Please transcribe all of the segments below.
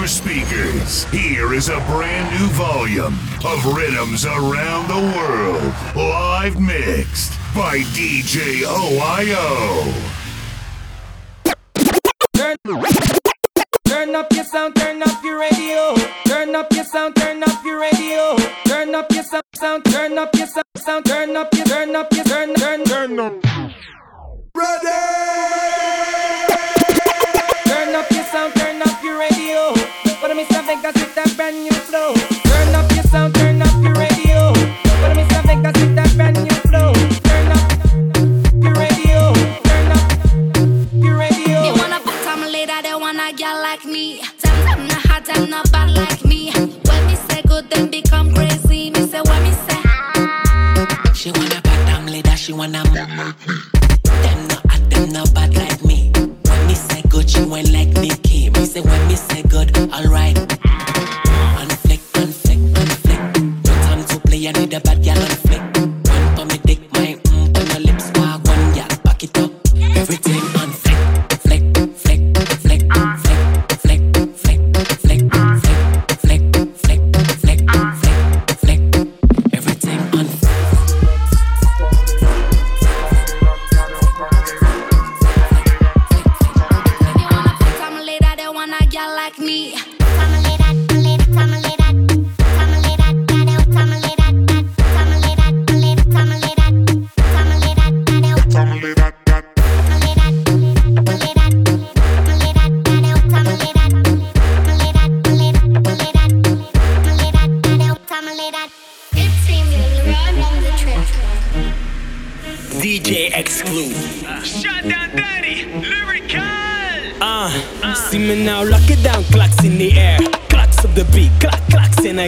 your speakers. Here is a brand new volume of riddims around the world, live mixed by DJ OiO. Turn, turn up your sound, turn up your radio. Turn up your sound, turn up your radio. Turn up your sound, sound, turn up your sound, sound, turn up your, turn up your, turn, turn, turn up. Turn Vegas with that brand new flow. Turn up your sound, turn up your radio. Para Mr. Vegas with that brand new flow. Turn up your radio. Turn up your radio. They wanna put some later, they wanna get like me. Them, them not hot, them not bad like me. When me say good, then become crazy. Me say when me say. She wanna back down later, she wanna move. Them not hot, them not bad like me. When me say good, she went like Nicki. Me say when me say good, alright.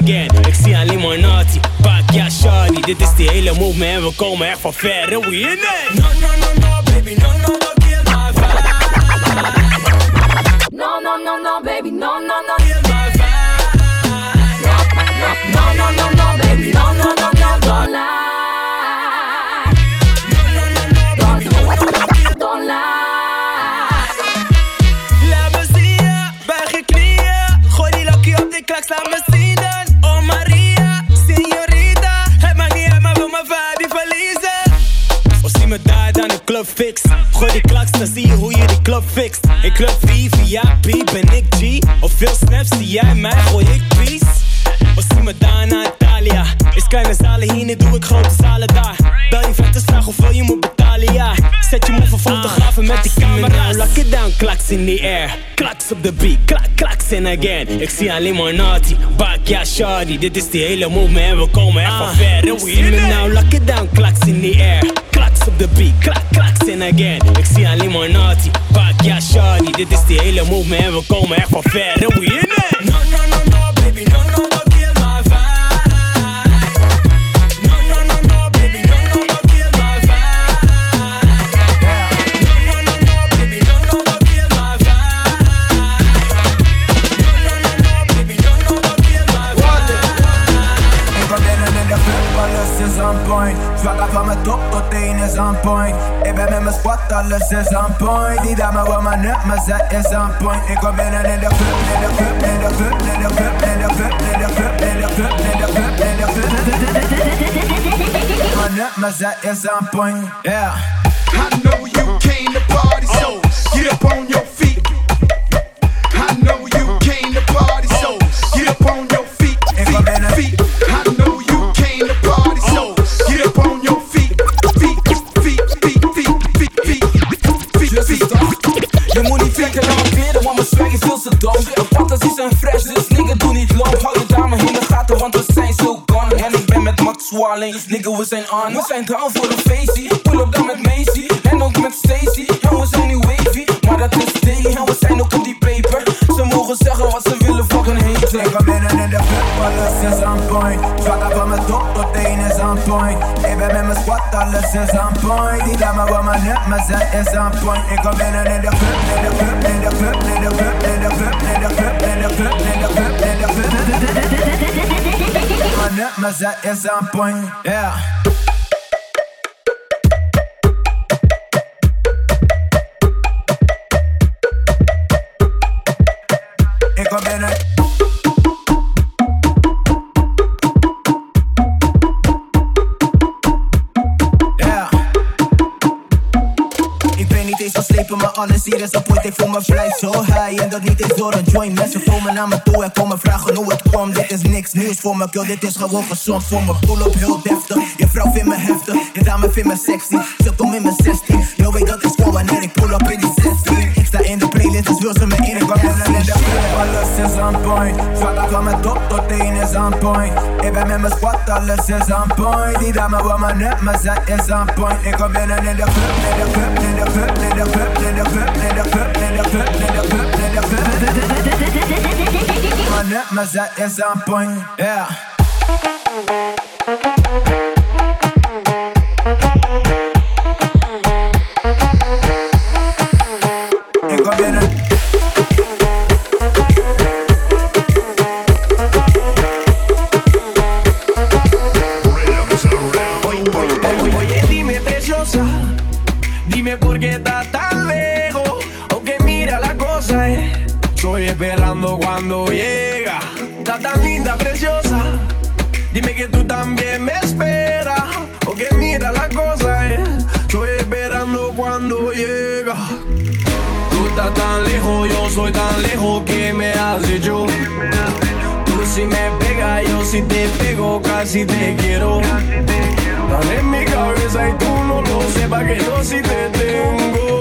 Again. Ik zie alleen maar naughty, pak ja shawty. Dit is die hele movement en we komen echt van ver en we in it. No, no, no, no, baby, no, no, no, kill my vibe. No, no, no, no, baby, no, no, no. Kill my vibe. No, no, no, no, baby, no, no, no, no, don't lie. Don't, Gooi die klaks, dan zie je hoe je die club fixt. In club VIP ben ik G. Of veel snaps zie jij mij, gooi ik peace. Of zie me daar naar Italia. Is kleine zalen hier, nu doe ik grote zalen daar. Bel je vetters, vraag hoeveel je moet betalen, ja. Zet je move fotografen met die camera. Lock it down, klaks in the air. Klaks op de beat, klak, klaks in again. Ik zie alleen maar naughty, bak ja shawty. Dit is die hele movement en we komen echt van ver. En we in it now, lock it down, klaks in the air. Klaks op de beat, klak, klaks in again. Ik zie alleen maar naughty, bak ja shawty. Dit is die hele movement en we komen echt van ver. En we in it. Is on point. Ik ben met mijn squad, alles is on point. Die dame wil mijn nut, maar zij is on point. Ik kom binnen in de club, in de club, in de club, in de club, in de club, in de club, in de club, in de club, in de club Mijn nut, maar zij is on point, yeah. I know you came to party, so oh. get up on your want we zijn zo gone En ik ben met Max dus nigga we zijn on We zijn down voor een feestie, pull up dan met Macy En ook met Stacy, en we zijn nu wavy Maar dat is daily, en we zijn ook op die paper Ze mogen zeggen wat ze willen, fucking hate Ik kom binnen in de club, alles is on point Zwakker van mijn top tot teen is on point Ik ben met mijn squad, alles is on point Die dame wil mijn nut, maar zij is on point Ik kom binnen in de club, in de club, in de club, in de club, in de club, in de club, in de club, in de club, in de club nut, maar zij is point, yeah kom binnen. Slepen, maar alles hier is een point. Ik voel me zo high en dat niet eens door een joint. Mensen komen naar me toe en komen vragen hoe het komt. Dit is niks nieuws voor me, kill. Dit is gewoon gezond voor me. Pull op heel deftig. Je vrouw vindt me heftig, je dame vindt me sexy. Ze komt in mijn 16. Is on point. Ik ben met mijn squad, alles is on point. Die dame wil me net, maar zij is on point. Ik kom binnen in de club, in de club, in de club, in de club, in de club, in de club, in de club, in de club, in de club. Maar net, maar zij is on point. Yeah. Soy tan lejos que me hace yo. Tú si me pegas, yo si te pego, casi te quiero. Estás en mi cabeza y tú no lo sepas que yo sí te tengo.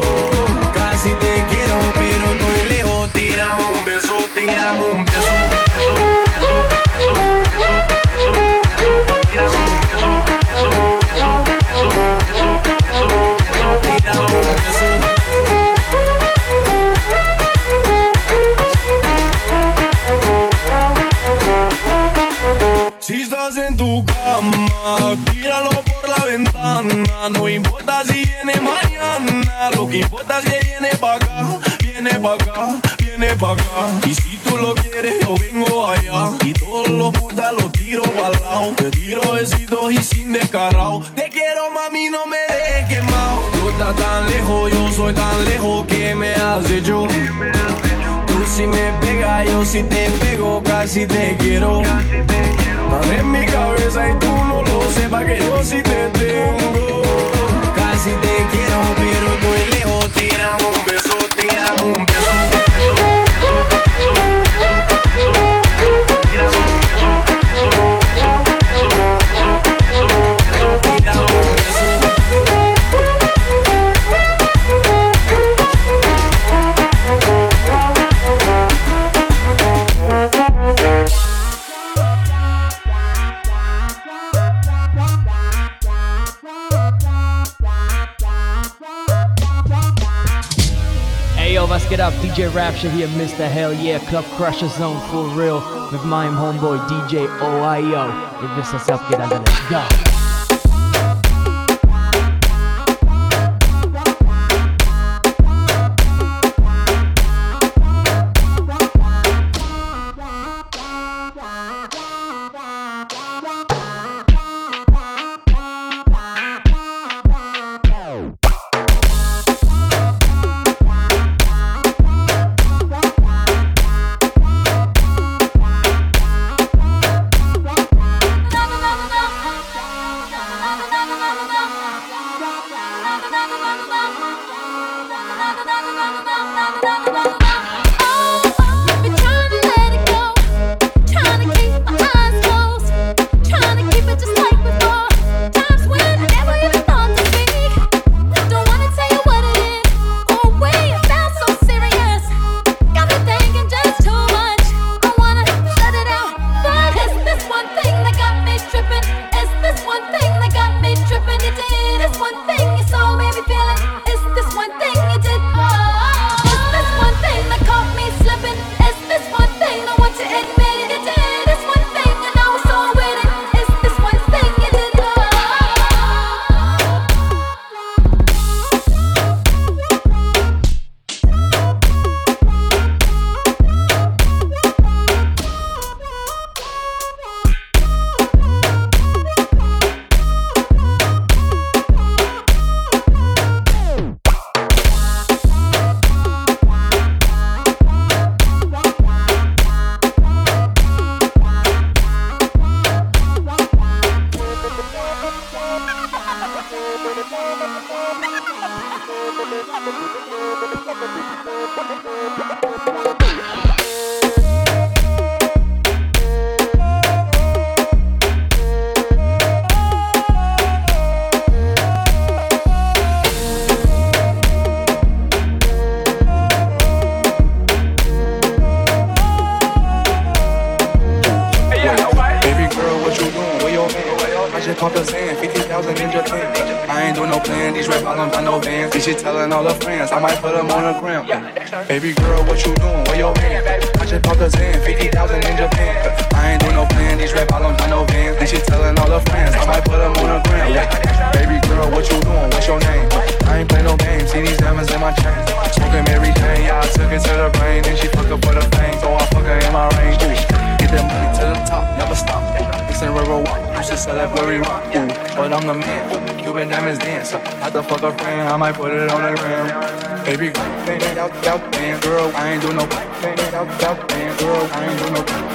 Casi te quiero, pero estoy lejos. Tírame un beso, tírame un beso. Tírame cama, tíralo por la ventana. No importa si viene mañana, lo que importa es que viene pa' acá, viene pa' acá, viene pa' acá. Y si tú lo quieres, yo vengo allá. Y todos los putas los tiro pa'l lado. Te tiro besitos y sin descarado. Te quiero, mami, no me dejes quemado. Tú estás tan lejos, yo soy tan lejos que me hace yo. Tú si me pegas, yo si te pego, casi te quiero. Estás en mi cabeza y tú no lo sepas que yo sí te tengo. Casi te quiero, pero estoy lejos. Tírame Must get up, DJ Rapture here, Mr. Hell Yeah, Club Crusher Zone for real, with my homeboy DJ OIO. If this is up, get under, let's go. in 50,000 in Japan. I ain't do no plan, these rap bottoms, by no van. And she telling all her friends, I might put them on a gram. Yeah. Baby girl, what you doing? What's your name? I ain't playing no games, see these diamonds in my chain. Smoking Mary Jane, yeah, I took it to the brain. And she fuck up for the fame, so I fuck her in my range. Get that money to the top, never stop. It's in used to sell that very rock. But I'm the man, Cuban diamonds dance. I the fuck a friend, I might put it on the gram baby. Girl, I ain't do no. Girl, I ain't do no.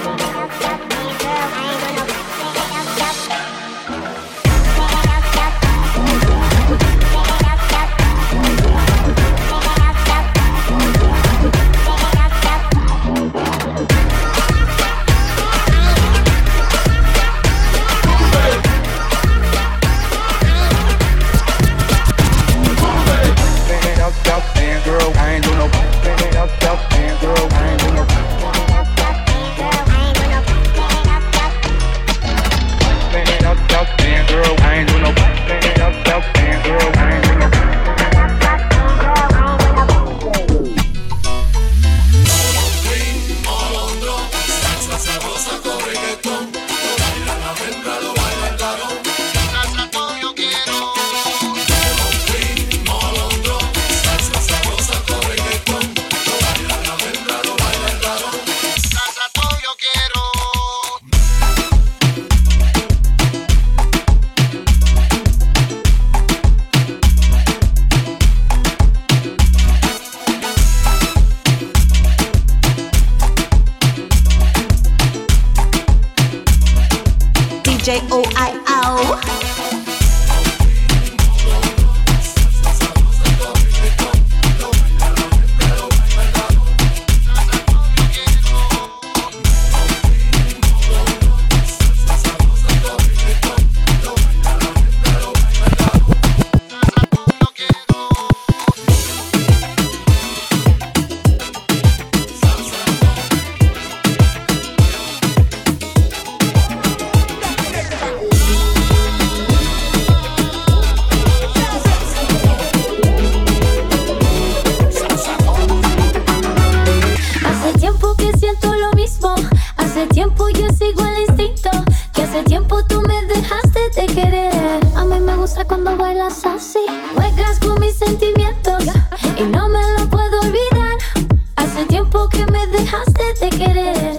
Take it in.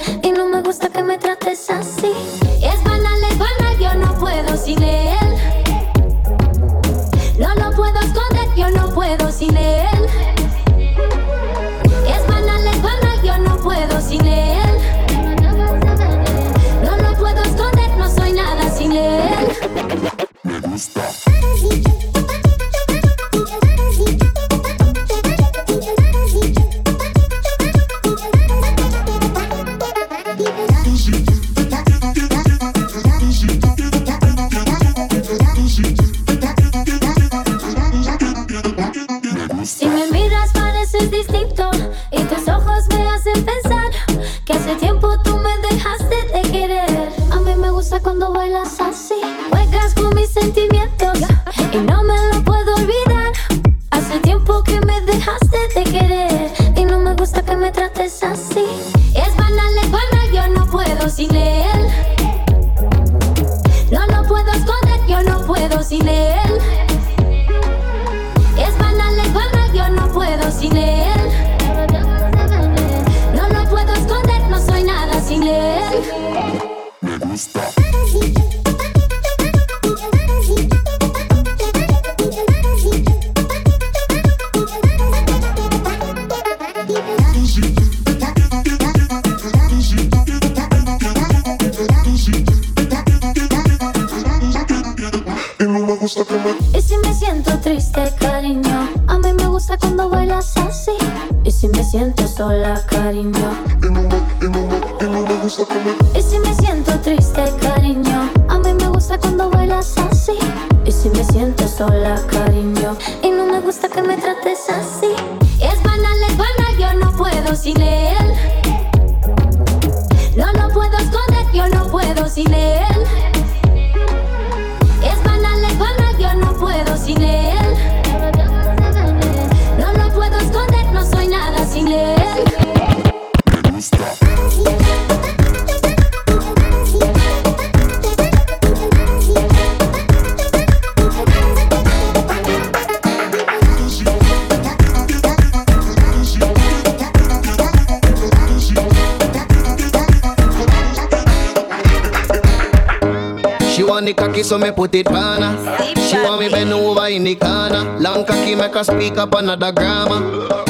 The. Long cocky make her speak up another grammar.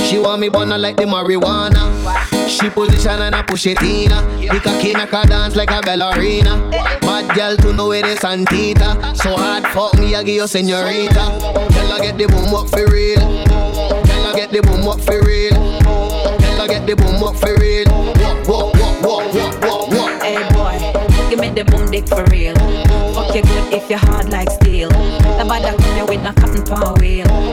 She want me burn her like the marijuana. She position and I push it in. The cocky make her dance like a ballerina. Bad girl to know it is Santita. So hard fuck me, I give you senorita. Tell her get the boom up for real. Tell her get the boom up for real. Tell her get the boom up for real. Walk, walk, walk, walk, walk, walk. Hey boy, give me the boom dick for real. Fuck you good if you're hard like with no cotton power wheel.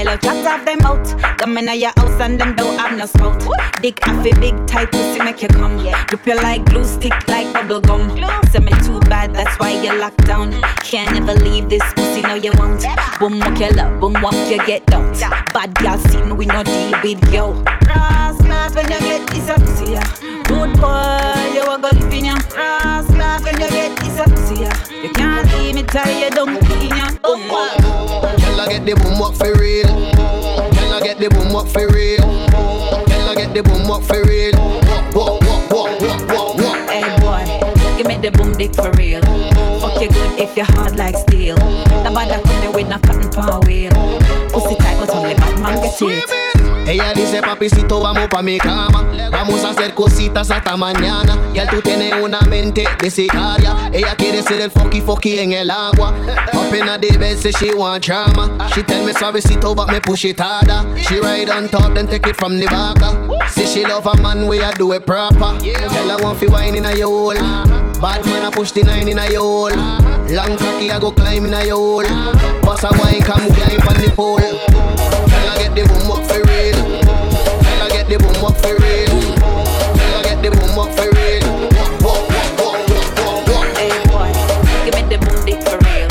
Boy love chat off them out. Come in your house and them don't have no spout. Dick off a big tight pussy make you come. Grip you like glue, stick like bubble gum. Say me too bad, that's why you're locked down. Can't ever leave this pussy, no you won't. Boom walk you love, boom walk you get down. Bad girl see me, we no deal with yo. Cross class when you get this up, see ya. Good boy, you a go live in ya. Cross class when you get this up, see ya. You can't leave me tie you down in ya. Boom walk. Tell her get the boom up for real. Tell her get the boom up for real. Tell her get the boom up for real. Walk, walk, walk, walk, walk, walk. Hey boy, give me the boom dick for real. Fuck you good if you're hard like steel. Come there with no cotton power wheel. Pussy tight but only bad man get it. Ella dice, papicito, vamos pa' mi cama. Vamos a hacer cositas hasta mañana. Y tú tienes una mente de sicaria. Ella quiere ser el foki foki en el agua. Up in a the bed, say she want drama. She tell me suavecito, but me push it harder. She ride on top, then take it from the back. Say she love a man, way I do it proper. Tell her one fi wine in a your. Bad man, I push the nine in a your. Long cocky, I go climb in a your. Boss a wine, come climb on the pole. Tell her get the boom up for for real. Tell her get the boom up for real. Walk, walk, walk, walk, walk, walk. Hey boy, give me the boom dick for real.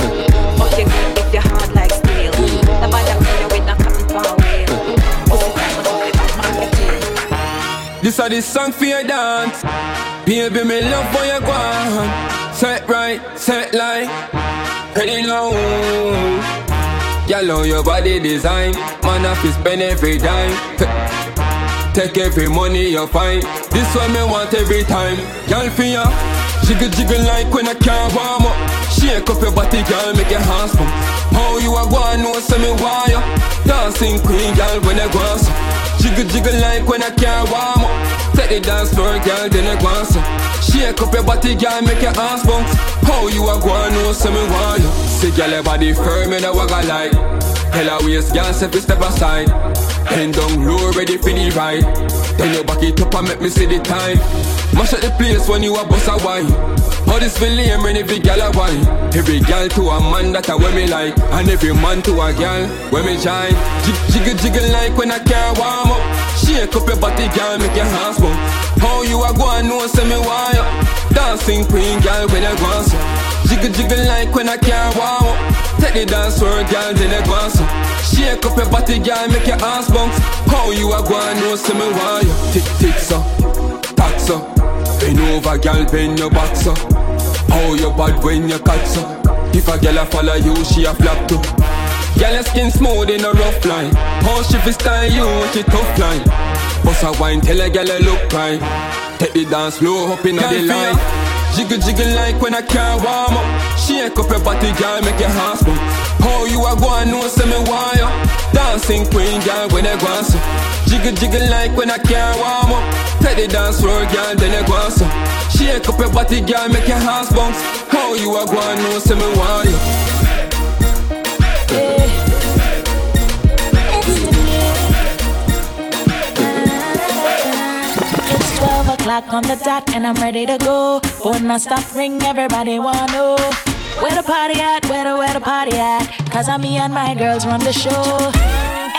Fuck you good if you're hard like steel. The bother come there with no cotton power wheel. Pussy tight but only bad man get. This are the song for your dance. Baby, me love for your guan. Set right, set like, Pretty low. Girl, on your body design. Man, I fi spend every dime. Take every money you find. This one me want every time. Girl, for ya. Jiggle, jiggle like when I can't warm up. Shake up your body, girl, make your hands pump. How you a go and know, say me why ya. Dancing queen, girl, when I go so. Jiggle, jiggle like when I can't warm up. Take the dance floor, girl, then I go so. Shake up your body, girl, make your ass bounce. How you a go and know, say me why ya. See, girl, your body firm in a wagga like. Her waist, girl, step it step aside. Bend down low, ready for the ride. Then you back it up and make me see the time. Mash up the place when you a bust a wine. All this feel lame when every gal a wine. Every gal to a man that a way me like, and every man to a gal when me. Jig- Jiggle jiggle like when I can't warm up. Shake up your body, gal, make your hands bump. How you a go and know say me why? Dancing queen, gal, when I on so. Jiggle jiggle like when I can't walk. Take the dance floor, gal, then I on so. Shake up your body, gal, make your ass bounce. How you a go and know say me why up? Tick tick so, tack so. Bend over, gal, bend your back so. How you bad when you cut so. If a gal a follow you, she a flap too. Gal your skin smooth in a rough line. How she fi style you she tough line. Bust a wine, tell a gal a look right. Take the dance floor up in the line. Jiggle jiggle like when I can't warm up. Shake up your body, girl, make your hands bump. How you a go and know say me why? Uh? Dancing queen, girl, when I go so. Jiggle jiggle like when I can't warm up. Take the dance floor, girl, then I go so. Shake up your body, girl, make your hands bounce. How you a go and know say o'clock on the dot and I'm ready to go. Phone not stop ring, everybody wanna know. Where the party at, where the, where the party at? Cause I'm me and my girls run the show.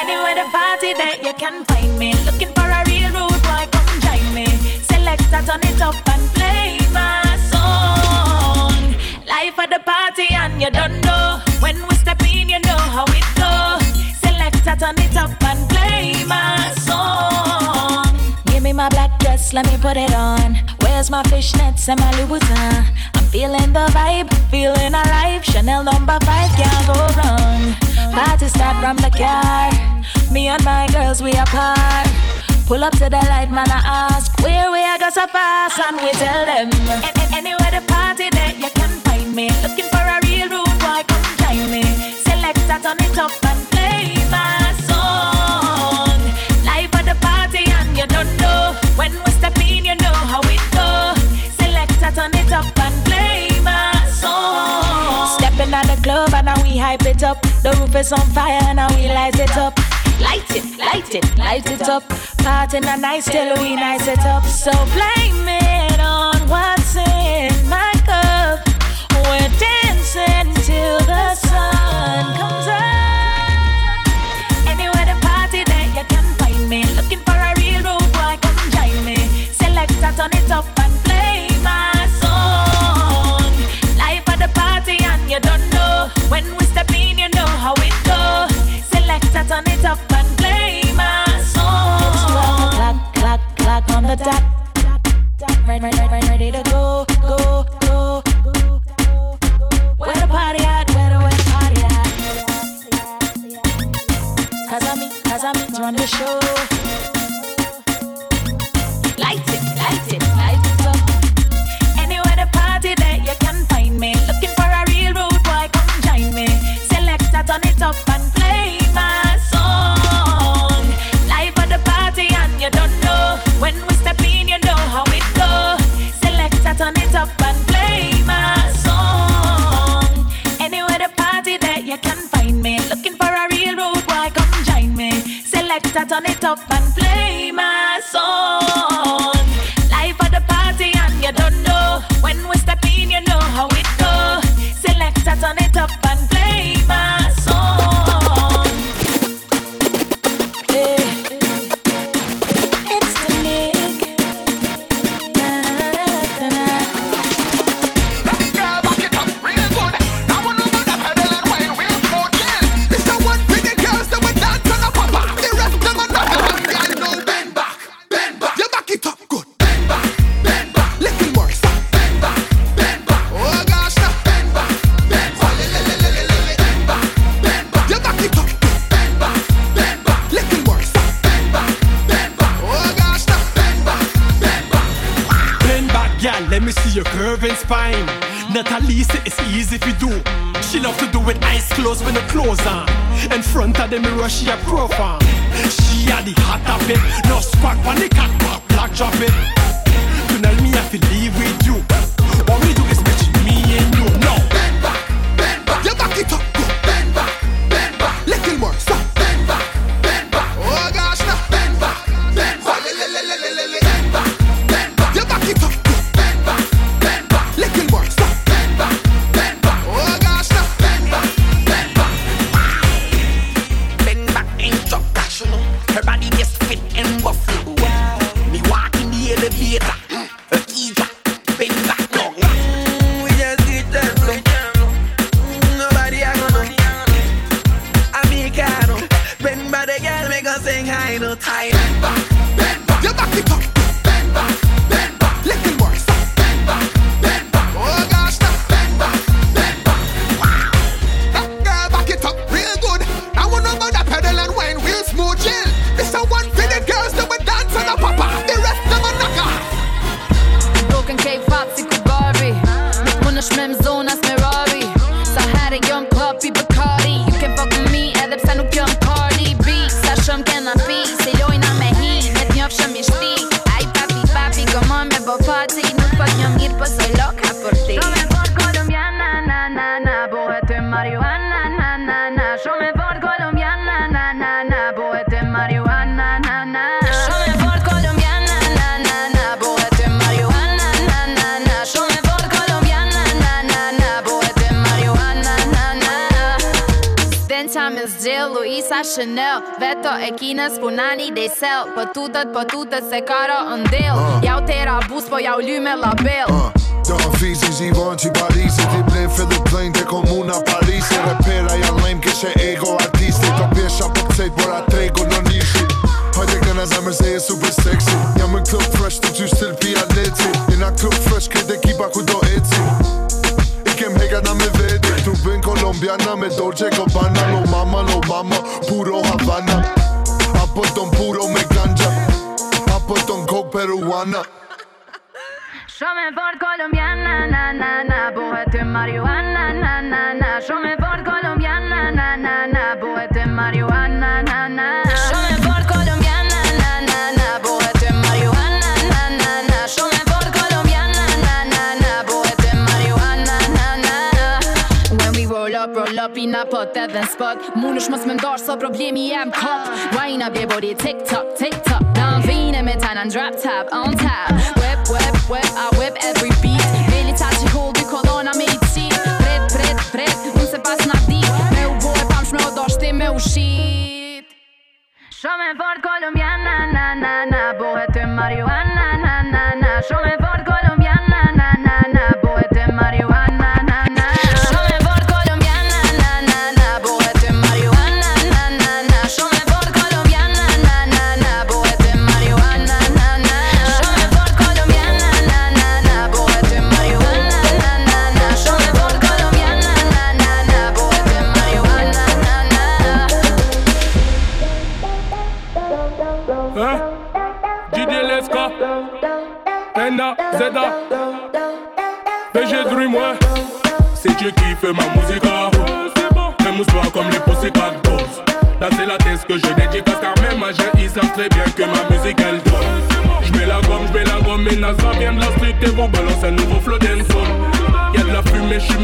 Anywhere the party that you can find me. Looking for a real rude boy, come join me. Select that, turn it up and play my song. Life at the party and you don't know. When we step in, you know how it go. Select that, turn it up and play my song. Give me my black dress, let me put it on. Where's my fishnets and my Louis Vuitton? I'm feeling the vibe, feeling alive. Chanel number five can't go wrong. Party start from the car. Me and my girls, we apart. Pull up to the light, man. I ask where we are go so fast, and we tell them An- anywhere the party that you can find me. Looking for a real rude boy, come join me. Select that on it and play my song. Life at the party, and you don't know. When we step in, you know how it go. Selector, turn it up and play my song. Stepping on the club and now we hype it up. The roof is on fire and now we light it up. Light it, light it, light it up. Party the night till we nice it up. So blame me. Her body just fit and buff. Po tutet, po se kara ndel ah. Ja u tera bus, po ja u ly me problem, me, I'm cop. Wine up your body, take DJ qui fait ma musique. Même pas comme les Pussycat Dolls. Là c'est la thèse que je dédicace car même à ils savent très bien que ma musique elle donne. J'mets la gomme, j'mets la gomme, et NASA vient de la street et vous balance un nouveau flow d'ensemble. Y'a de la fumée, j'suis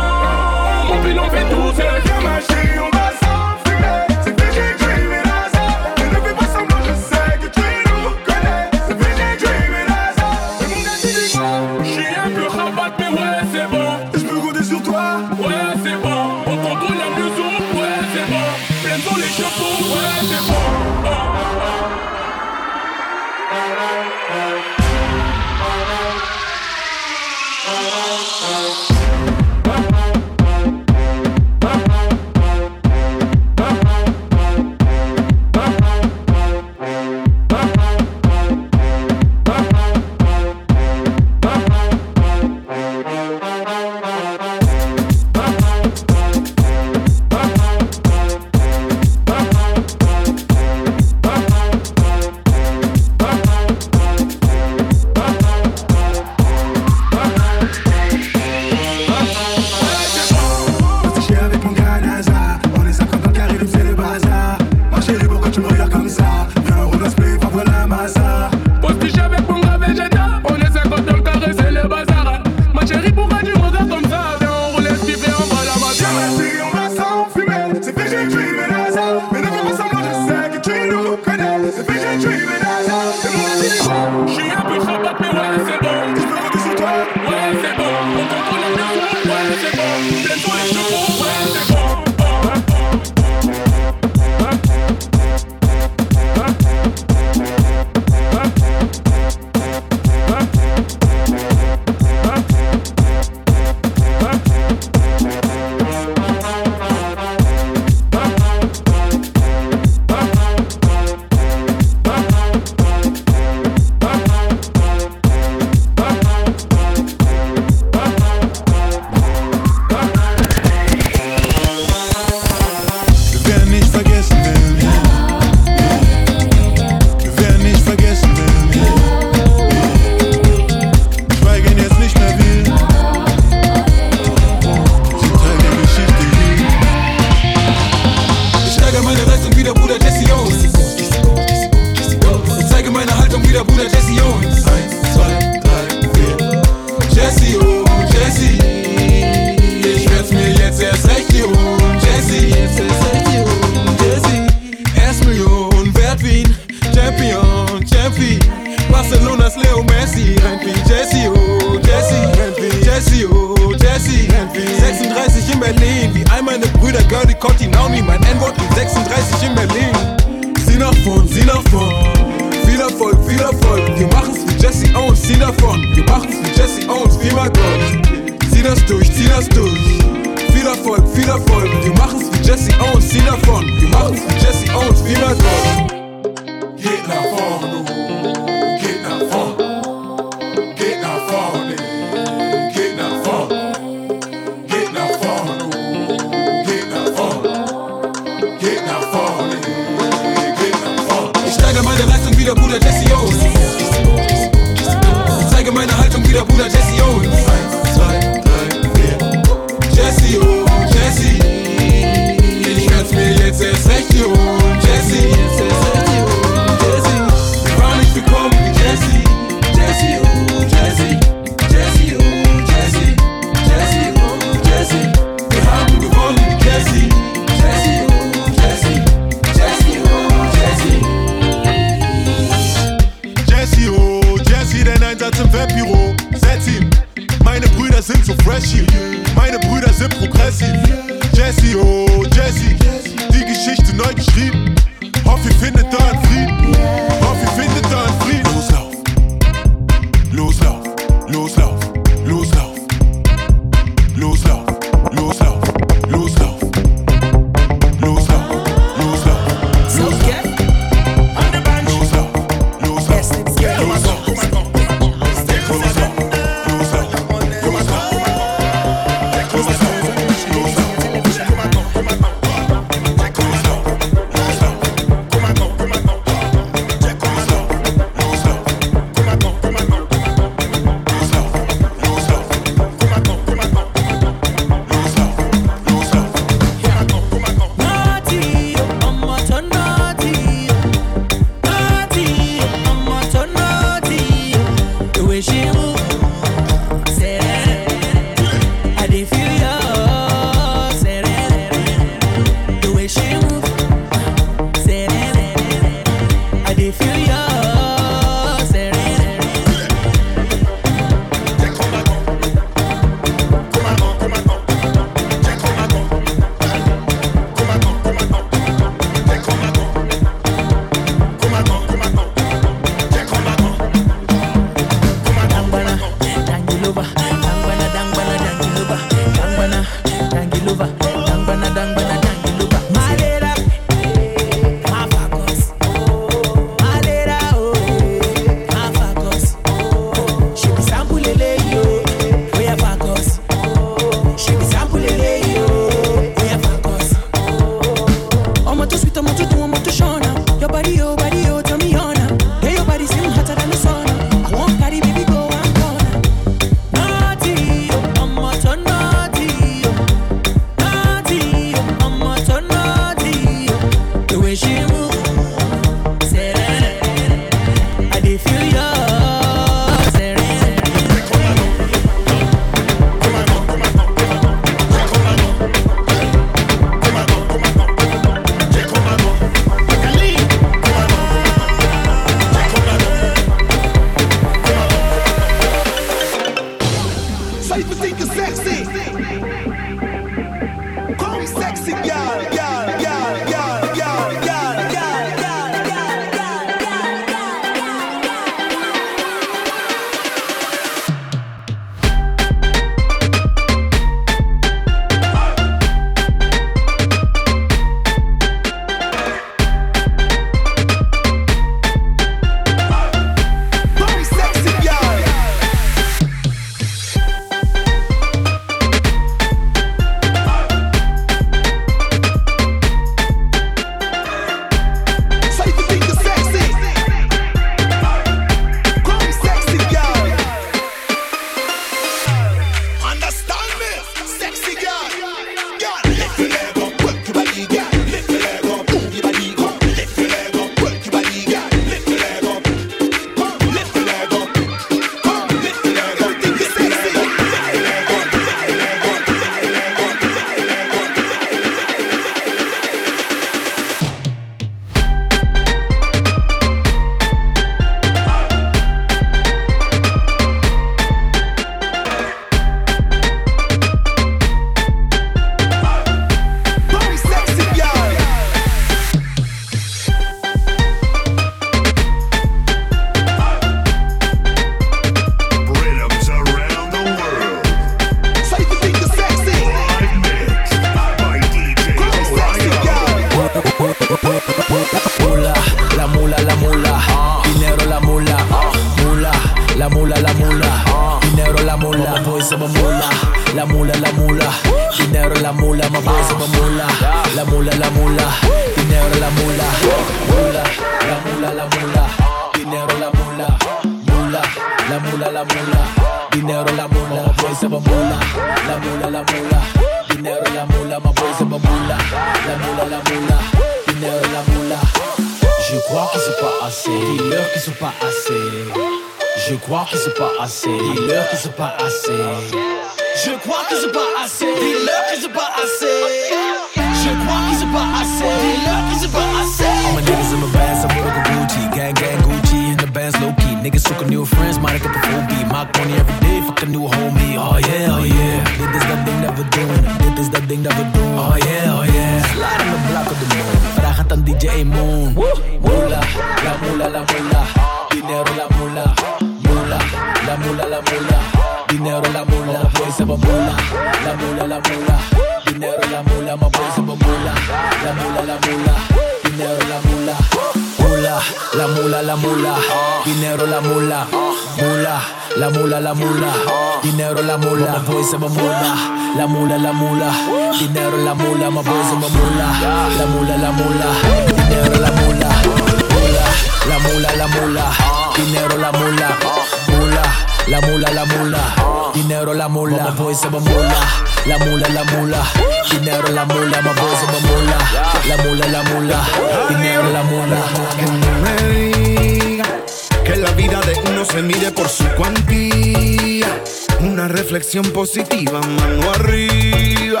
se mide por su cuantía. Una reflexión positiva, mano arriba.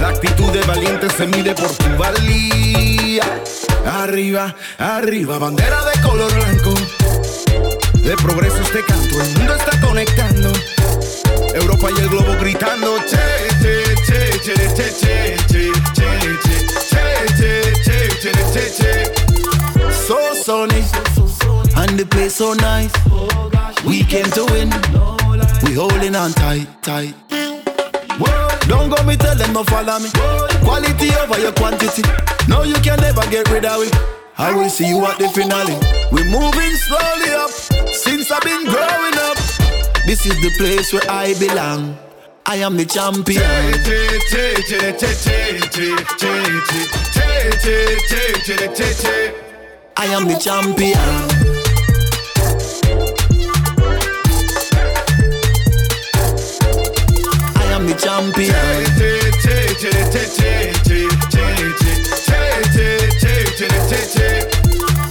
La actitud de valiente se mide por tu valía. Arriba, arriba, bandera de color blanco. De progreso este canto, el mundo está conectando. Europa y el globo gritando, che, che, che, che, che, che, che, che, che, che, che, che, che, che. Sunny, and the place so nice. We came to win, we holding on tight, tight. Don't go me tell them no follow me. Quality over your quantity. No, you can never get rid of it. I will see you at the finale. We're moving slowly up since I've been growing up. This is the place where I belong. I am the champion. I am the champion. Champion.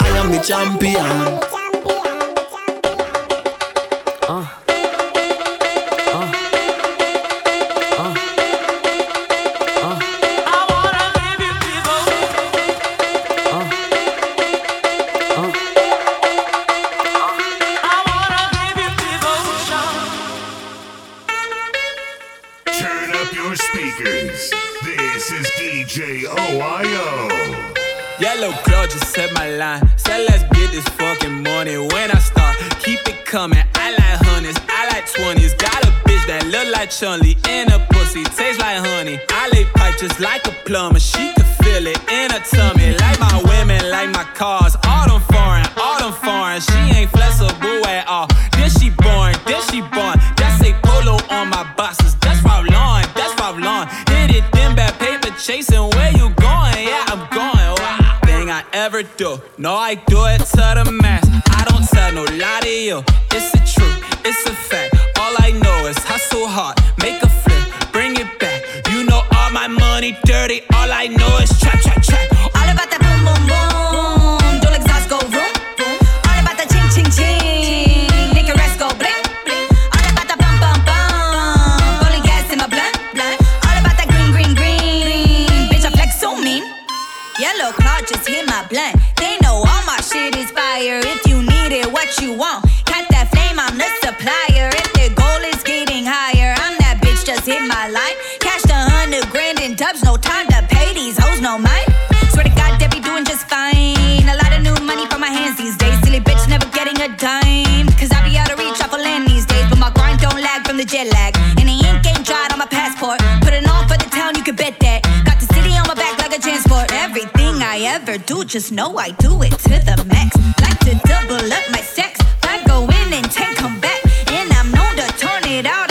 I am the champion. Just like a plumber. She could feel it in her tummy. Like my women, like my cars. All them foreign, all them foreign. She ain't flexible at all. Then she born, then she born. That's a polo on my boxes. That's Ralph Lauren, that's Ralph Lauren. Hit it, then bad paper chasing. Where you going? Yeah, I'm going. Wow. Thing I ever do. No, I do it to the max. I don't tell no lie to you. It's the truth, I know is trap, trap, trap. All about that boom, boom, boom. Exhaust go vroom. All about that ching, ching, ching. Go bling, bling. All about that bum, bum, bum. Rolling gas in my blunt. All about that green, green, green. Bitch, I flex so mean. Yellow cloud just hit my blunt. They know all my shit is fire. If you need it, what you want? Passport. Put it on for the town, you can bet that. Got the city on my back like a transport. Everything I ever do, just know I do it to the max. Like to double up my sex. I go in and 10 come back. And I'm known to turn it out.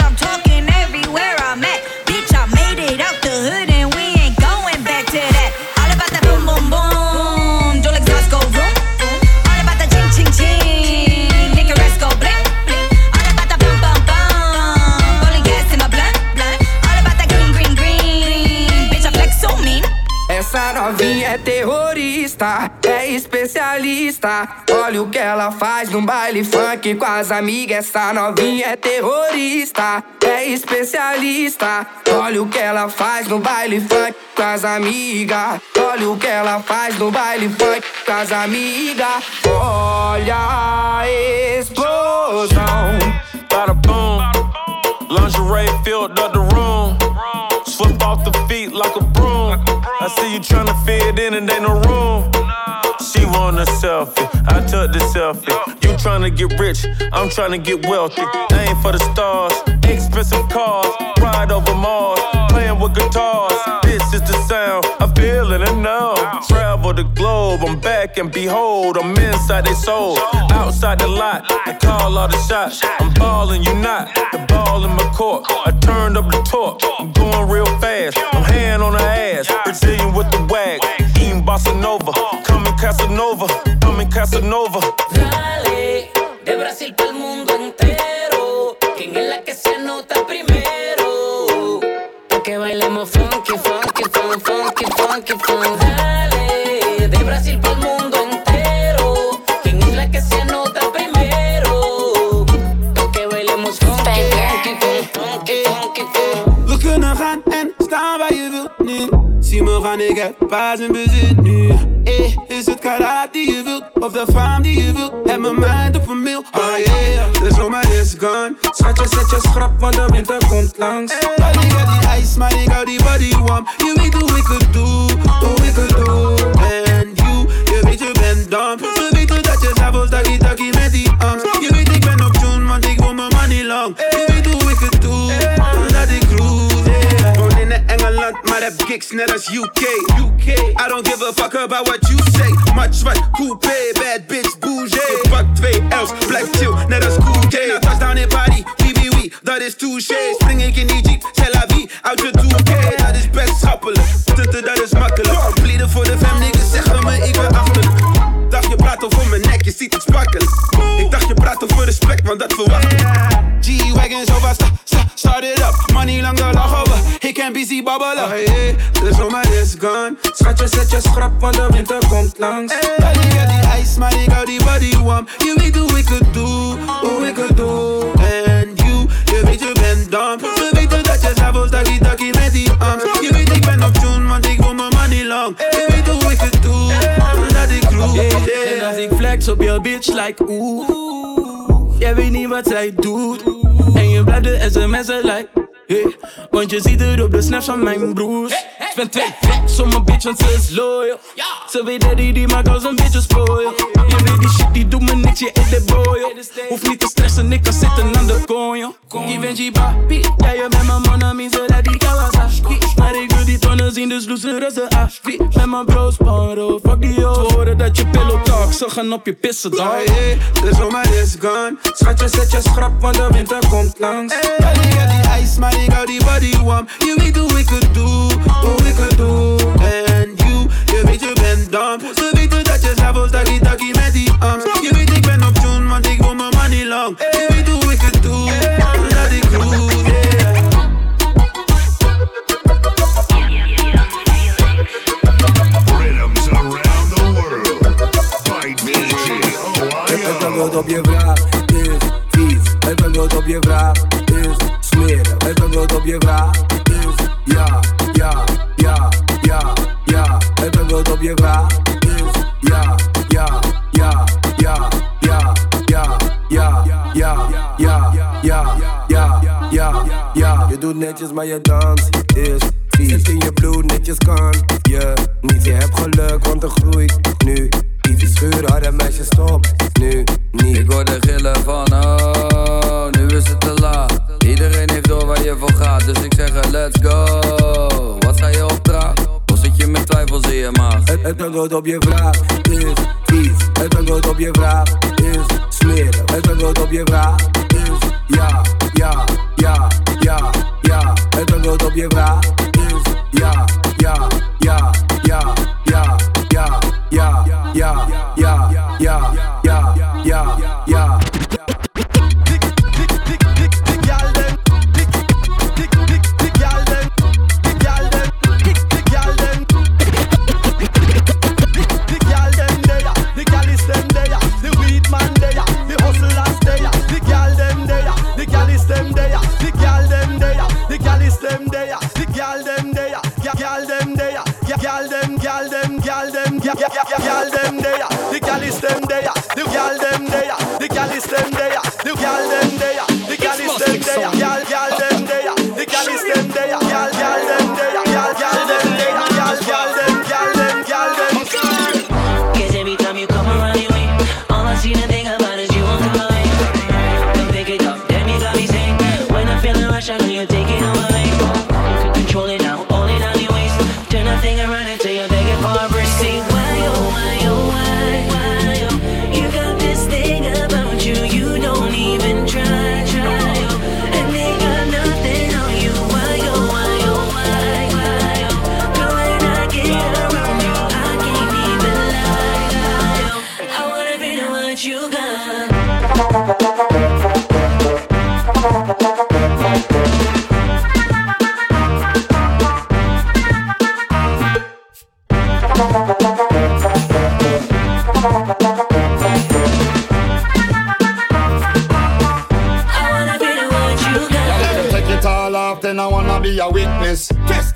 É especialista. Olha o que ela faz no baile funk com as amigas. Essa novinha é terrorista, é especialista. Olha o que ela faz no baile funk com as amigas. Olha o que ela faz no baile funk com as amigas. Olha a explosão. Bada boom, lingerie filled up the room. The feet like a broom. I see you tryna fit in and ain't no room. She want a selfie, I took the selfie. You tryna get rich, I'm tryna get wealthy. Aim for the stars, expensive cars, ride over Mars, playing with guitars. Is the sound, I feel it and know. Travel the globe, I'm back and behold, I'm inside they soul, outside the lot. I call all the shots, I'm ballin', you not. The ball in my court, I turned up the torque, I'm going real fast. I'm hand on her ass, Brazilian with the wag, eating bossa nova, coming Casanova, coming Casanova. Dale, de Brasil para looking for Gaan, ik heb paas in bezit nu. Eh, is het karat die je wilt, of de faam die je wilt? Heb mijn mind op een mail, oh yeah. De zomer is gone. Schatje, zet je schrap, want de winter komt langs. Maar ik heb die ijs, maar ik hou die body warm. Je weet hoe ik het doe, gigs net UK. UK. I don't give a fuck about what you say. Much zwart, coupe, bad bitch, twee L's, blijf chill, net als. Nou, touchdown in Paris, wie wie wie, dat is touché. Spring ik in die jeep, c'est la vie, uit je 2K. Dat is best tutten dat is makkelijk. Blieden voor de fam, niggas zeggen me, ik ben achterlijk. Dacht je praat over mijn nek, je ziet het sparkelen. Ik dacht je praat over respect, want dat verwacht ik. G-Wagon zo vast, sta, start it up. Money lang de lach over, ik kan busy babbelen. Oh yeah, de zomer is gone. Schatje, zet je schrap, want de winter komt langs. Hey, ik heb die ijs, maar ik hou die body warm. Je weet hoe ik het doe, hoe ik het doe. En you, je weet je bent dom. Ze weten dat je s'avonds daggy daggy met die angst. Je weet ik ben op tune, want ik wil mijn money lang. Je weet hoe ik het doe, dat ik cruise. En als ik flex op je bitch, like oeh. Jij weet niet wat zij doet. En je blijft de sms'en like. Hey, want je ziet het op de snaps van mijn broers. Spend twee racks op mijn bitch, want ze is loyal. Ze weet dat die die maakt als een beetje spoil. Je weet die shit, die doet me niks, je eet de boy. Hoef niet te stressen, ik kan zitten aan de konjo. Bent je papi, ja je bent mijn man, mijn zodat die Kawasaki. Maar ik wil die tonnen zien, dus loeser als een ashki. Met mijn bros, paro, fuck die. Ze horen dat je pillow talk, ze gaan op je pissen, dog. Oh yeah, de zomer is gone. Schatje, zet je schrap, want de winter komt langs. Hey, ik die ijs, maar big, got the body warm. You we do, we could do, oh, we could do. And you, you make you bend down. So we do that just have us doggy doggy arms. You we take bend up tune, man take all my money long. You we do, we could do, the tobie wraz, ty, ty, tego tobie wraz, ty. Is je vraag is ja, ja, ja, ja, ja. Op je vraag is ja, ja, ja, ja, ja, ja, ja, ja, ja, ja, ja, ja, ja. Je doet netjes, maar je dans is vies. Zit in je bloed, netjes kan je niet. Je hebt geluk, want er groeit nu iets. Schuur harde meisjes, stop nu niet. Ik hoor de gillen van oh, nu is het te laat. Iedereen heeft door waar je voor gaat, dus ik zeg let's go. Wat ga je opdragen? Of zit je met twijfels in je maag? Het, het antwoord op je vraag is vies. Het antwoord op je vraag is smeren. Het antwoord op je vraag is ja, ja, ja, ja, ja. Het antwoord op je vraag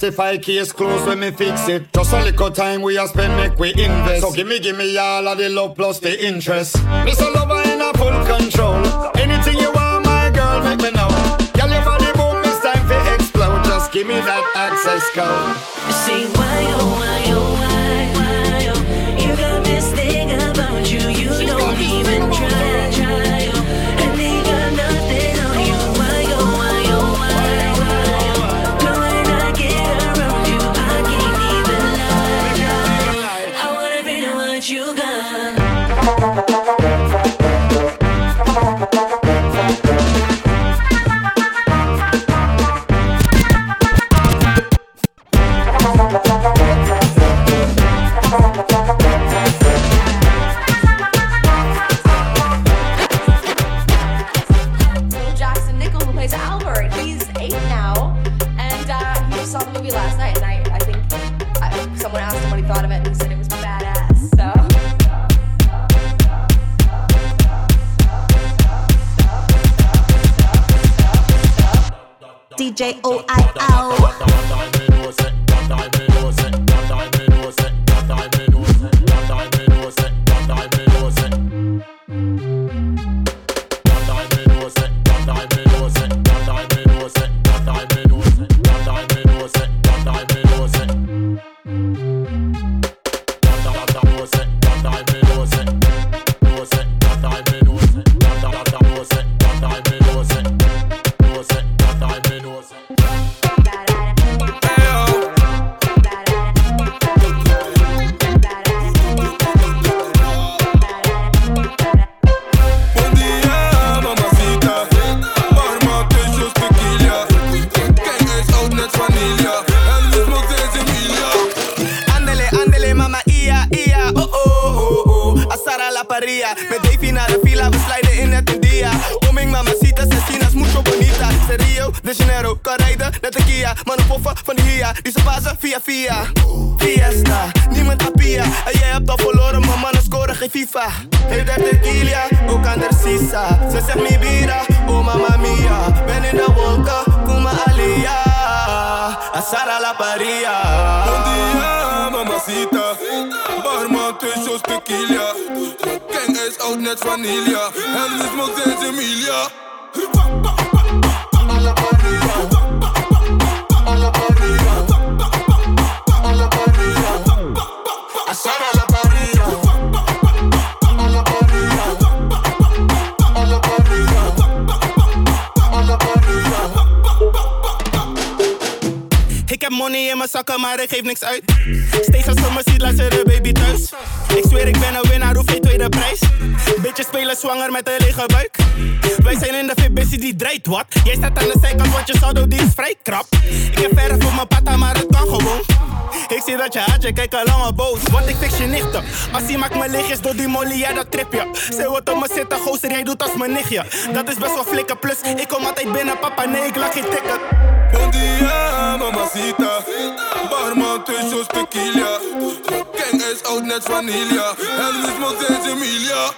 Rectify case close when me fix it. Just a little time we a spend make we invest. So gimme gimme all of the love plus the interest. Mr. Lover in a full control. Anything you want, my girl, make me know. Girl, you for the boom, it's time for explode. Just gimme that access code. See wil die molly, ja dat trip je. Zij wil op me zitten, gozer, jij doet als mijn nichtje. Dat is best wel flikken, plus ik kom altijd binnen, papa, nee, ik lach geen tikken. Bom dia, mamacita. Barman, twee shows tequila. Gang is oud, net vanilla. En is nog Emilia.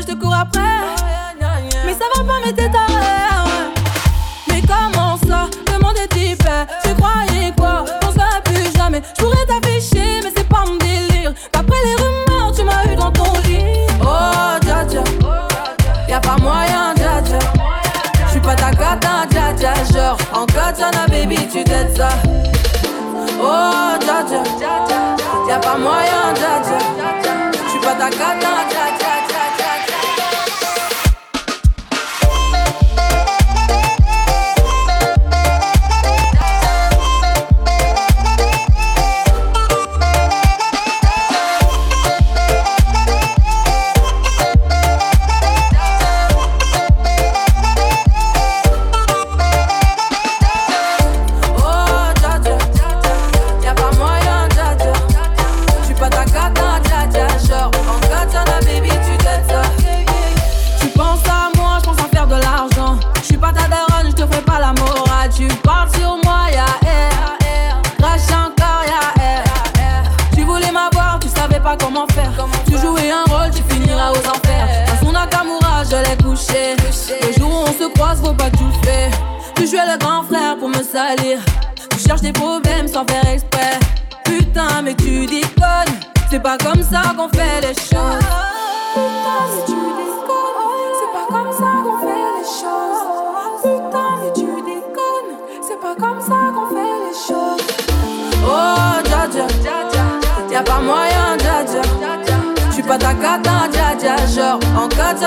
Je te cours après. Mais ça va pas, mais t'es taré. Mais comment ça Le monde est type. Tu croyais quoi? On se plus jamais. Je pourrais t'afficher, mais c'est pas mon délire. D'après les rumeurs, tu m'as eu dans ton lit. Oh, dja dja. Y'a pas moyen, dja dja. J'suis pas ta cata, dja dja. Genre, en katana, baby, tu t'aides ça. Oh, dja dja, y'a pas moyen, dja dja.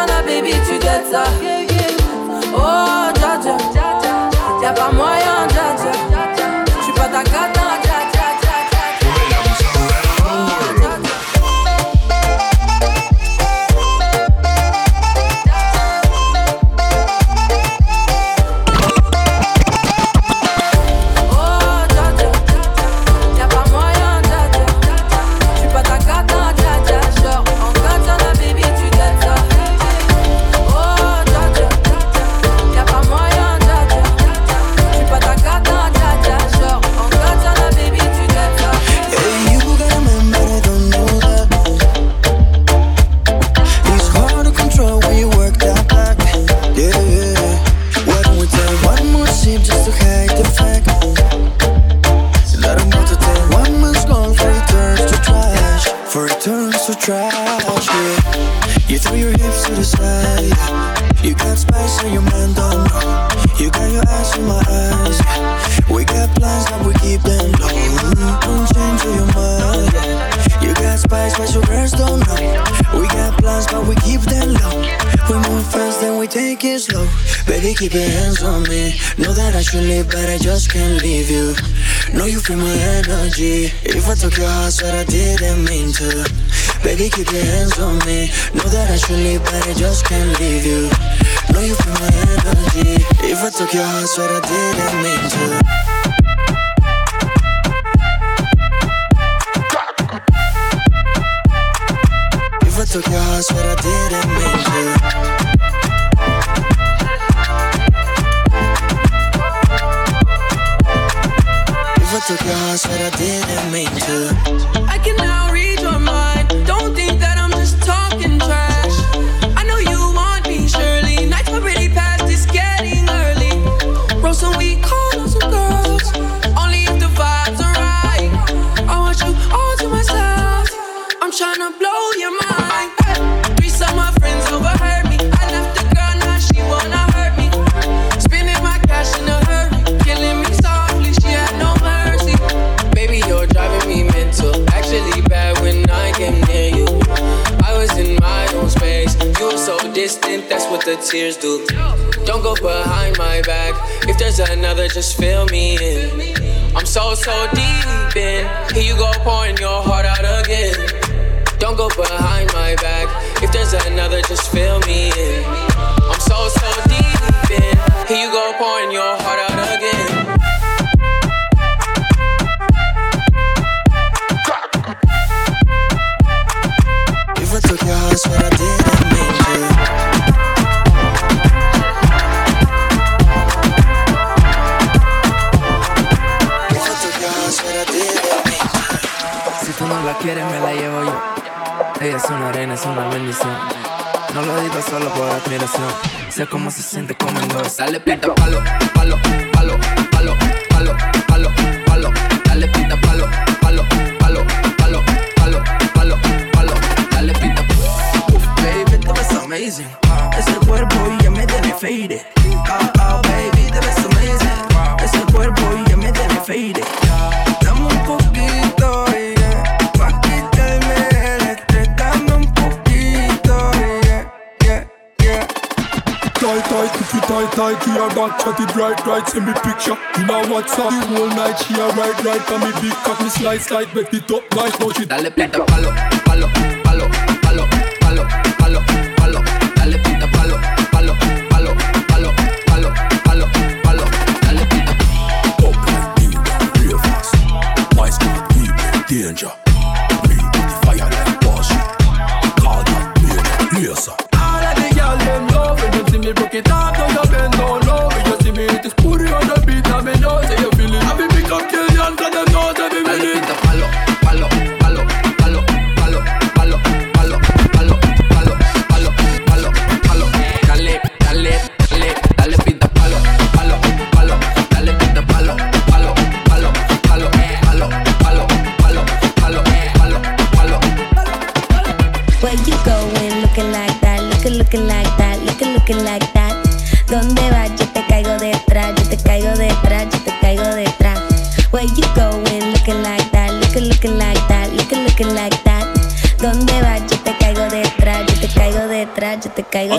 Katana, baby, tu t'aides ça. Trash, yeah. You throw your hips to the side. You got spice on your mind, oh, don't know. You got your eyes on my eyes. We got plans that we keep them low. Don't change your mind. You got spice, but your girls don't know. We got plans, but we keep them low. We move fast, then we take it slow. Baby, keep your hands on me. Know that I should leave, but I just can't leave you. Know you feel my energy. If I took your heart, said I didn't mean to. Baby, keep your hands on me. Know that I should leave, but I just can't leave you. Know you feel my energy. If I took your heart, swear I didn't mean to. If I took your heart, swear I didn't mean to. Took your heart, swear I didn't mean to. I can now read your mind. Don't think that tears do. Don't go behind my back. If there's another, just fill me in. I'm so, so deep in. Here you go, pouring your heart out again. Don't go behind my back. If there's another, just fill me in. I'm so, so deep in. Here you go, pouring your es una bendición. No lo digo solo por admiración. Sé cómo se siente conmigo. Sale pinta palo, palo, palo, palo, palo, palo, palo. Dale pinta palo, palo, palo, palo, palo, palo, palo. Dale pinta. Uf, baby, te ves amazing. Ese cuerpo ya me tiene faded. Ah, ah, baby, te ves amazing. Ese cuerpo ya me tiene faded. tight to your back chat it right, right, send me picture. You know what's up, the whole night She a right, right, for me big cut, me slice like bet it up, nice, no shit. Dale plata, palo, palo, palo, palo, palo, palo, palo.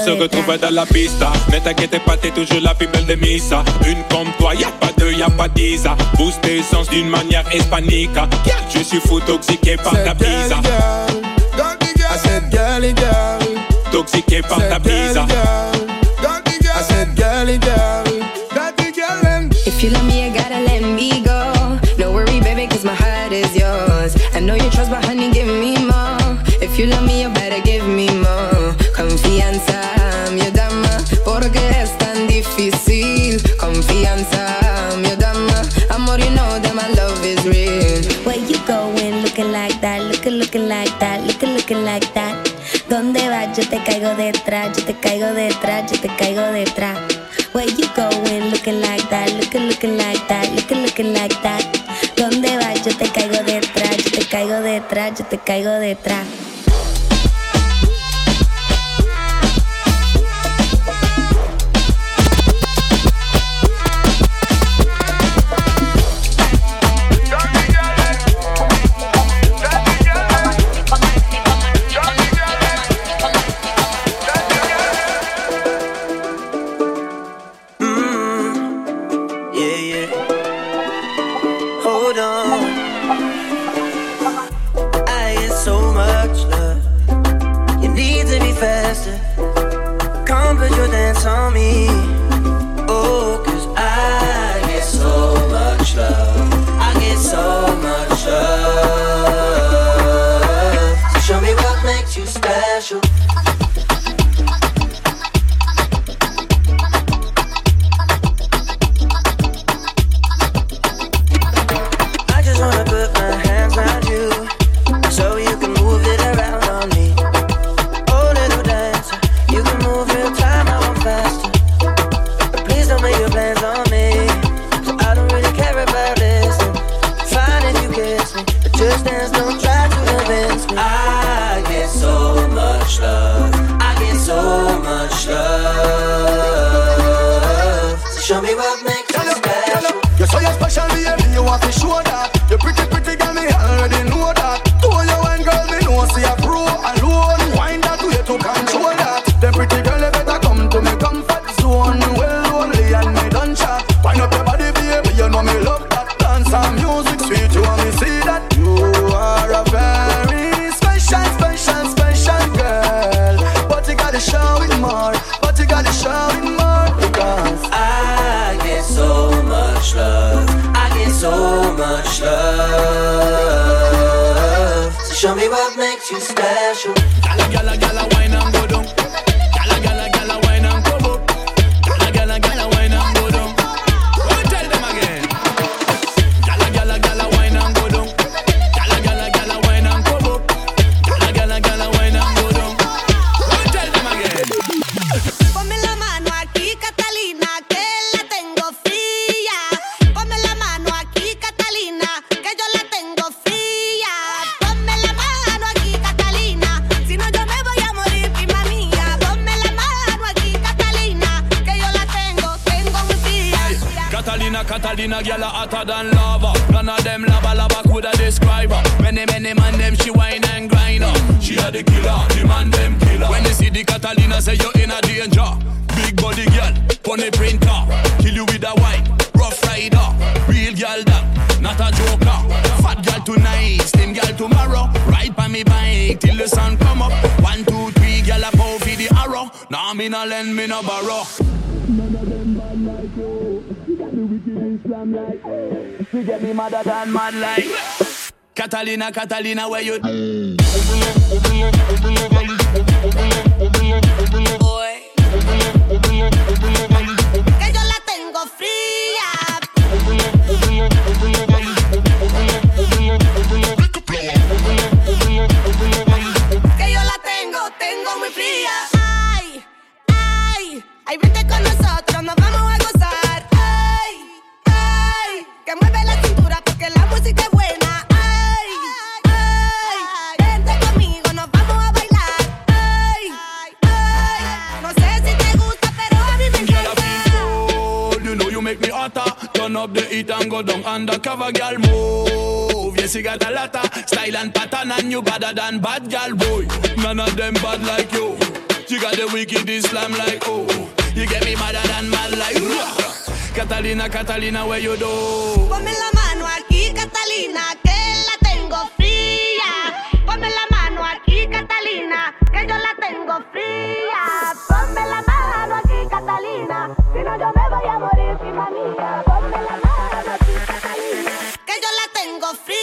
Se retrouve dans la pista. Ne t'inquiète pas, t'es toujours la plus belle de Misa. Une comme toi, y a pas deux, y a pas dix. Booste tes sens d'une manière hispanique. Je suis fou toxiqué par ta bise. I said, girly girl. Toxiqué par ta bise. I said, girly girl. Caigo detrás, yo te caigo detrás, yo te caigo detrás. Where you going looking like that, looking, looking like that, looking, looking like that. ¿Dónde vas? Yo te caigo detrás, yo te caigo detrás, yo te caigo detrás. Me. nah lend me no borrow. None of them bad like you. You got the wicked Islam like you. You get me madder than mad like. Catalina, Catalina, where you? Ay, vente con nosotros, nos vamos a gozar. Ay, ay, que mueve la cintura porque la música es buena. Ay, ay, vente conmigo, nos vamos a bailar. Ay, ay, no sé si te gusta, pero a mí me encanta. You know you make me hotter. Turn up the heat and go down undercover, girl. Move, yes, you got a lotta style and pattern, and you better than bad, girl, boy. None of them bad like you. She got the wicked Islam like oh You get me madder than mad like Catalina, Catalina, where you do? Ponme la mano aquí, Catalina, que la tengo fría. Ponme la mano aquí, Catalina, que yo la tengo fría. Ponme la mano aquí, Catalina, si no yo me voy a morir, prima mía. Ponme la mano aquí, Catalina, que yo la tengo fría.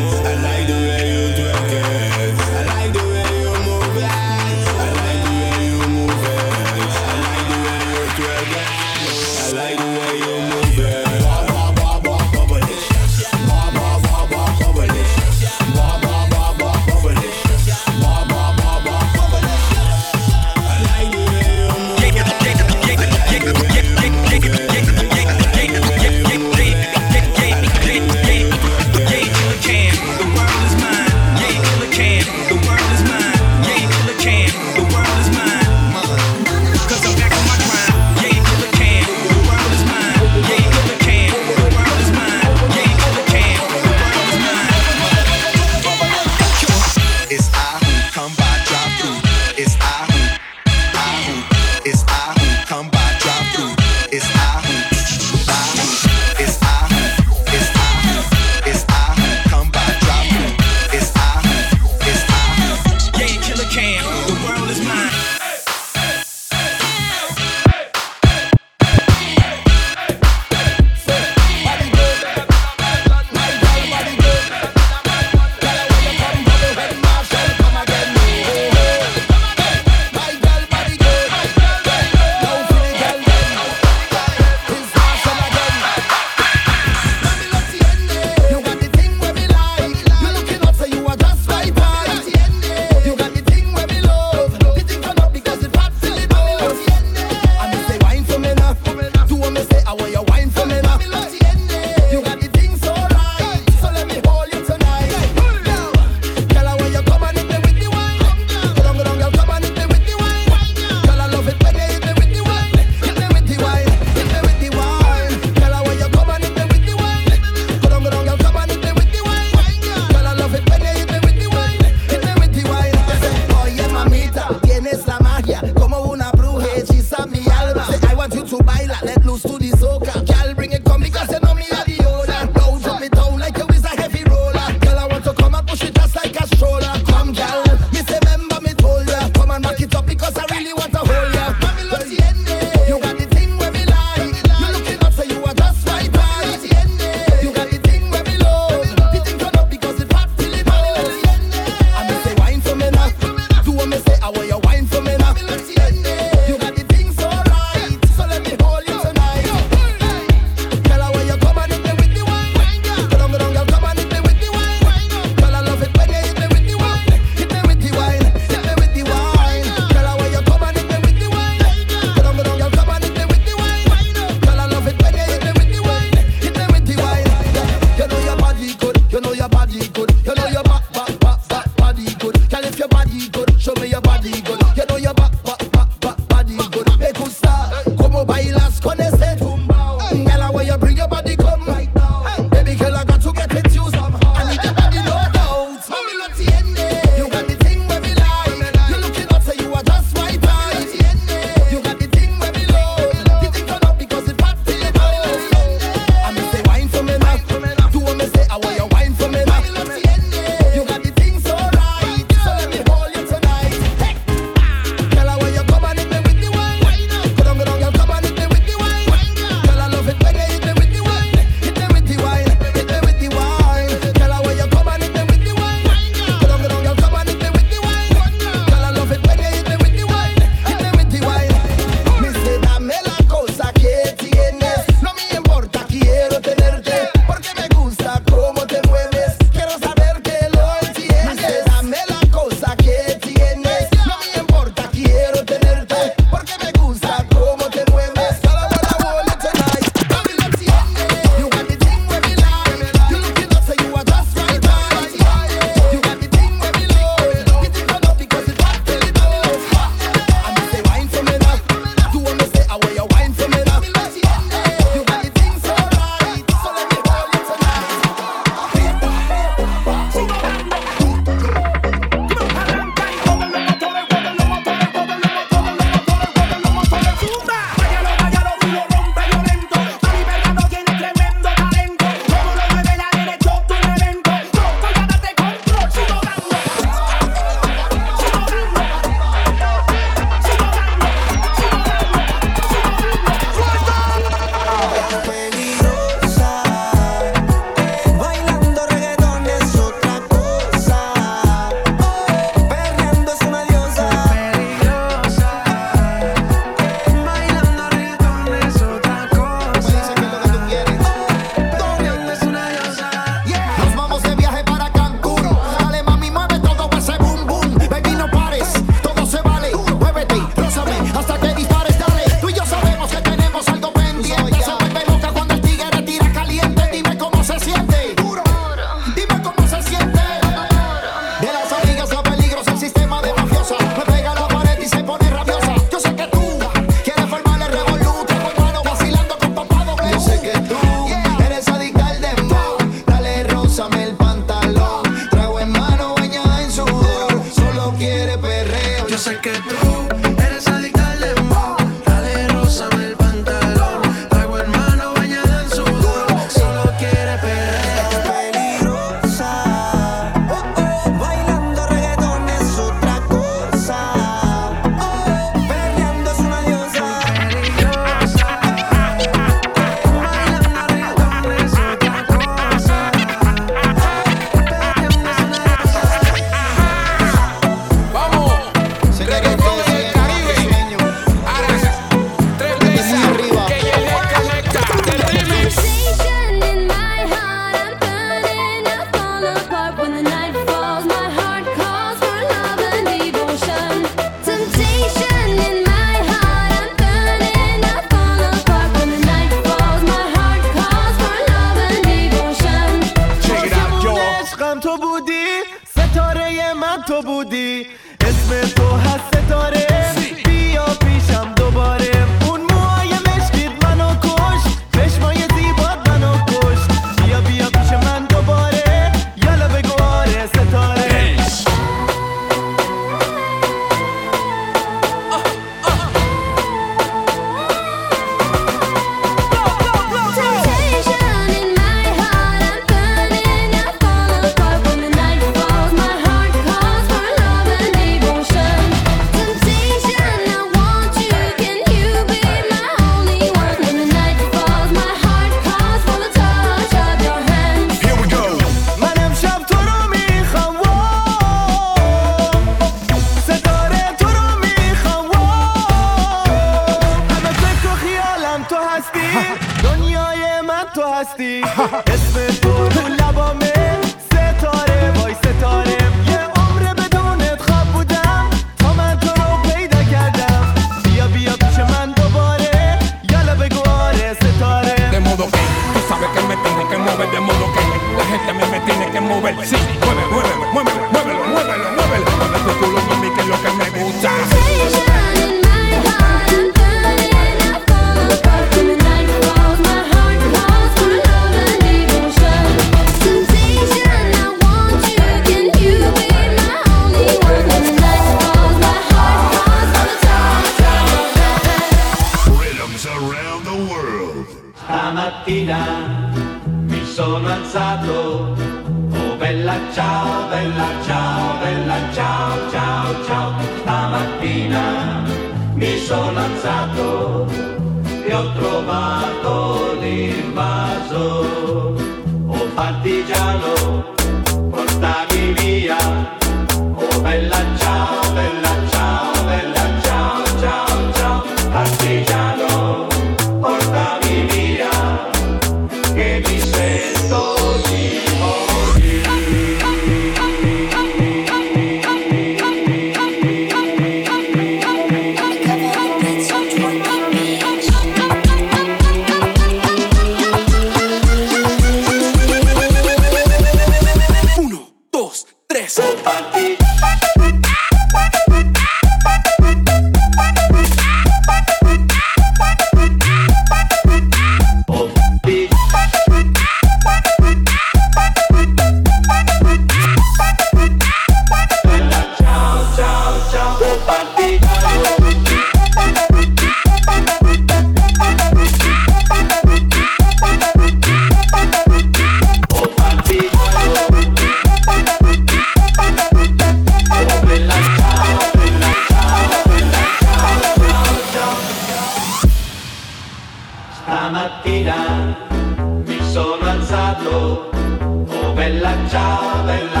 la.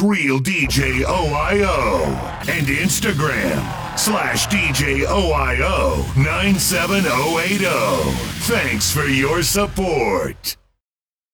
Real DJ OIO and Instagram slash DJ OIO 97080. Thanks for your support.